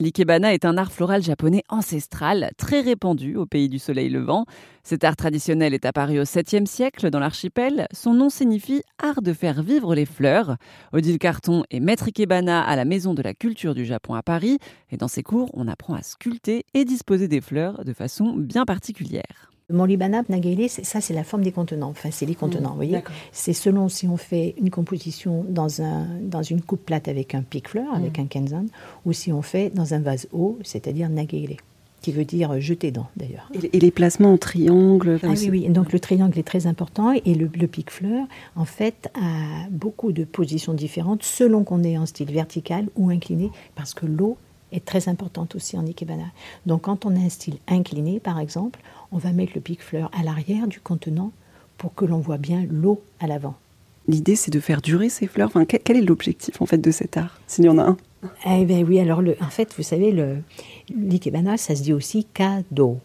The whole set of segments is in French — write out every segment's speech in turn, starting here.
L'ikebana est un art floral japonais ancestral, très répandu au pays du soleil levant. Cet art traditionnel est apparu au 7e siècle dans l'archipel. Son nom signifie art de faire vivre les fleurs. Odile Carton est maître ikebana à la Maison de la culture du Japon à Paris. Et dans ses cours, on apprend à sculpter et disposer des fleurs de façon bien particulière. Mon libanab nagele, ça c'est la forme des contenants. Enfin, c'est les contenants, vous voyez. C'est selon si on fait une composition dans, un, dans une coupe plate avec un pic-fleur, avec mm. un kenzan, ou si on fait dans un vase haut, c'est-à-dire nagele qui veut dire jeter dans d'ailleurs. Et, les placements en triangle ah, Oui, oui, donc le triangle est très important et le, le pic-fleur, en fait, a beaucoup de positions différentes selon qu'on est en style vertical ou incliné, parce que l'eau est très importante aussi en ikebana. Donc quand on a un style incliné, par exemple, on va mettre le pic-fleur à l'arrière du contenant pour que l'on voit bien l'eau à l'avant. L'idée, c'est de faire durer ces fleurs. Enfin, quel est l'objectif en fait de cet art, s'il y en a un? Eh bien oui, alors le, en fait, vous savez, l'ikebana, ça se dit aussi kado.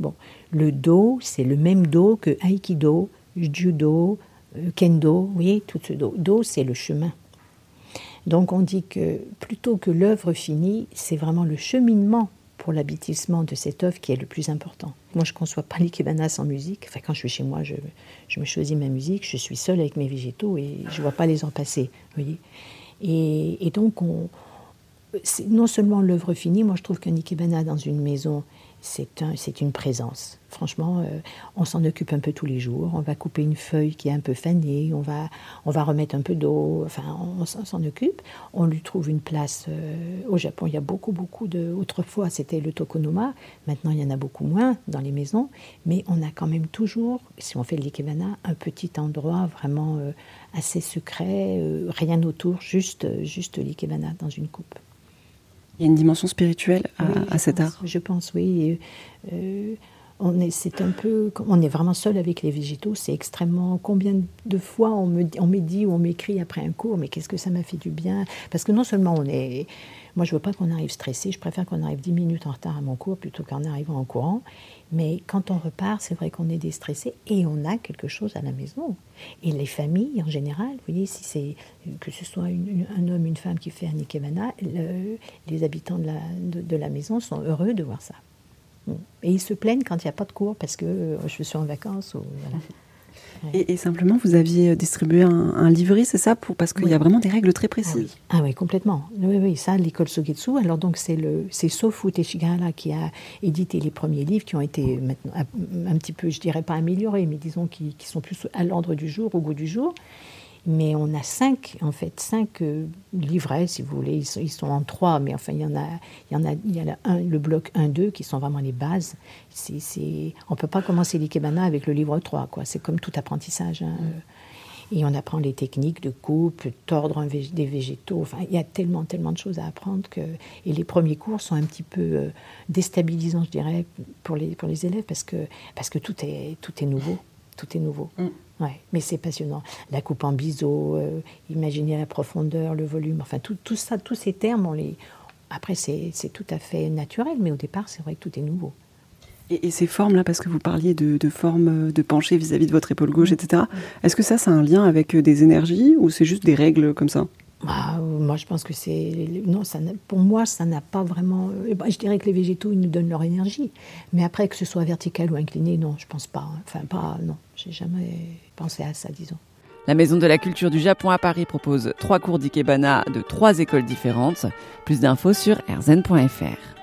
Bon, le do, c'est le même do que aikido, judo, euh, kendo, vous voyez, tout ce do. Do, c'est le chemin. Donc on dit que plutôt que l'œuvre finie, c'est vraiment le cheminement pour l'habitissement de cette œuvre qui est le plus important. Moi, je ne conçois pas l'ikebana sans musique. Enfin, quand je suis chez moi, je, me choisis ma musique, je suis seule avec mes végétaux et je ne vois pas les heures passer. Voyez et, et, donc, on, non seulement l'œuvre finie, moi je trouve qu'un ikebana dans une maison, c'est un, une présence. Franchement, euh, on s'en occupe un peu tous les jours. On va couper une feuille qui est un peu fanée, on va, on va remettre un peu d'eau, enfin, on, s'en occupe. On lui trouve une place. Euh, au Japon, il y a beaucoup, beaucoup de. Autrefois, c'était le tokonoma. Maintenant, il y en a beaucoup moins dans les maisons. Mais on a quand même toujours, si on fait l'ikebana, un petit endroit vraiment euh, assez secret, rien autour, juste, juste l'ikebana dans une coupe. Il y a une dimension spirituelle à, cet art. Je pense, oui. Euh, on est, c'est un peu, on est vraiment seul avec les végétaux. C'est extrêmement. Combien de fois on me, on dit ou on m'écrit après un cours, mais qu'est-ce que ça m'a fait du bien? Parce que non seulement on est, moi je veux pas qu'on arrive stressé. Je préfère qu'on arrive 10 minutes en retard à mon cours plutôt qu'en arrivant en courant. Mais quand on repart, c'est vrai qu'on est déstressé et on a quelque chose à la maison. Et les familles, en général, vous voyez, si c'est que ce soit un homme, une femme qui fait un ikebana, les habitants de la, de la maison sont heureux de voir ça. Et ils se plaignent quand il n'y a pas de cours parce que euh, je suis en vacances. Ou, et, simplement, vous aviez distribué un, livret, c'est ça pour, Parce qu'il y a vraiment des règles très précises. Ah oui, ah complètement. Oui, oui, ça, l'école Sogetsu. Alors, donc, c'est, le, c'est Sofu Teshigahara qui a édité les premiers livres qui ont été maintenant un, petit peu, je dirais pas améliorés, mais disons qui, qui sont plus à l'ordre du jour, au goût du jour. Mais on a cinq, en fait, cinq euh, livrets, si vous voulez. Ils sont, en trois, mais enfin, il y en a, il y en a, il y a un, le bloc 1-2 qui sont vraiment les bases. C'est, c'est, on ne peut pas commencer l'ikebana avec le livre 3, quoi. C'est comme tout apprentissage. Hein. Et on apprend les techniques de coupe, tordre des végétaux. Enfin, il y a tellement, tellement de choses à apprendre que. Et les premiers cours sont un petit peu euh, déstabilisants, je dirais, pour les, pour les élèves parce que, parce que tout, est, tout est nouveau. Tout est nouveau. Mm. Ouais, mais c'est passionnant. La coupe en biseau, euh, imaginer la profondeur, le volume, enfin tout, tout ça, tous ces termes, on les... après c'est tout à fait naturel, mais au départ c'est vrai que tout est nouveau. Et, ces formes-là, parce que vous parliez de, de formes de pencher vis-à-vis de votre épaule gauche, etc., est-ce que ça, ça a un lien avec euh, des énergies ou c'est juste des règles comme ça? Bah, moi, je pense que c'est. Non, ça pour moi, ça n'a pas vraiment. Euh, bah, je dirais que les végétaux, ils nous donnent leur énergie. Mais après, que ce soit vertical ou incliné, non, je pense pas. Enfin, pas. Non, j'ai jamais pensé à ça, disons. La Maison de la Culture du Japon à Paris propose trois cours d'Ikebana de trois écoles différentes. Plus d'infos sur erzen.fr.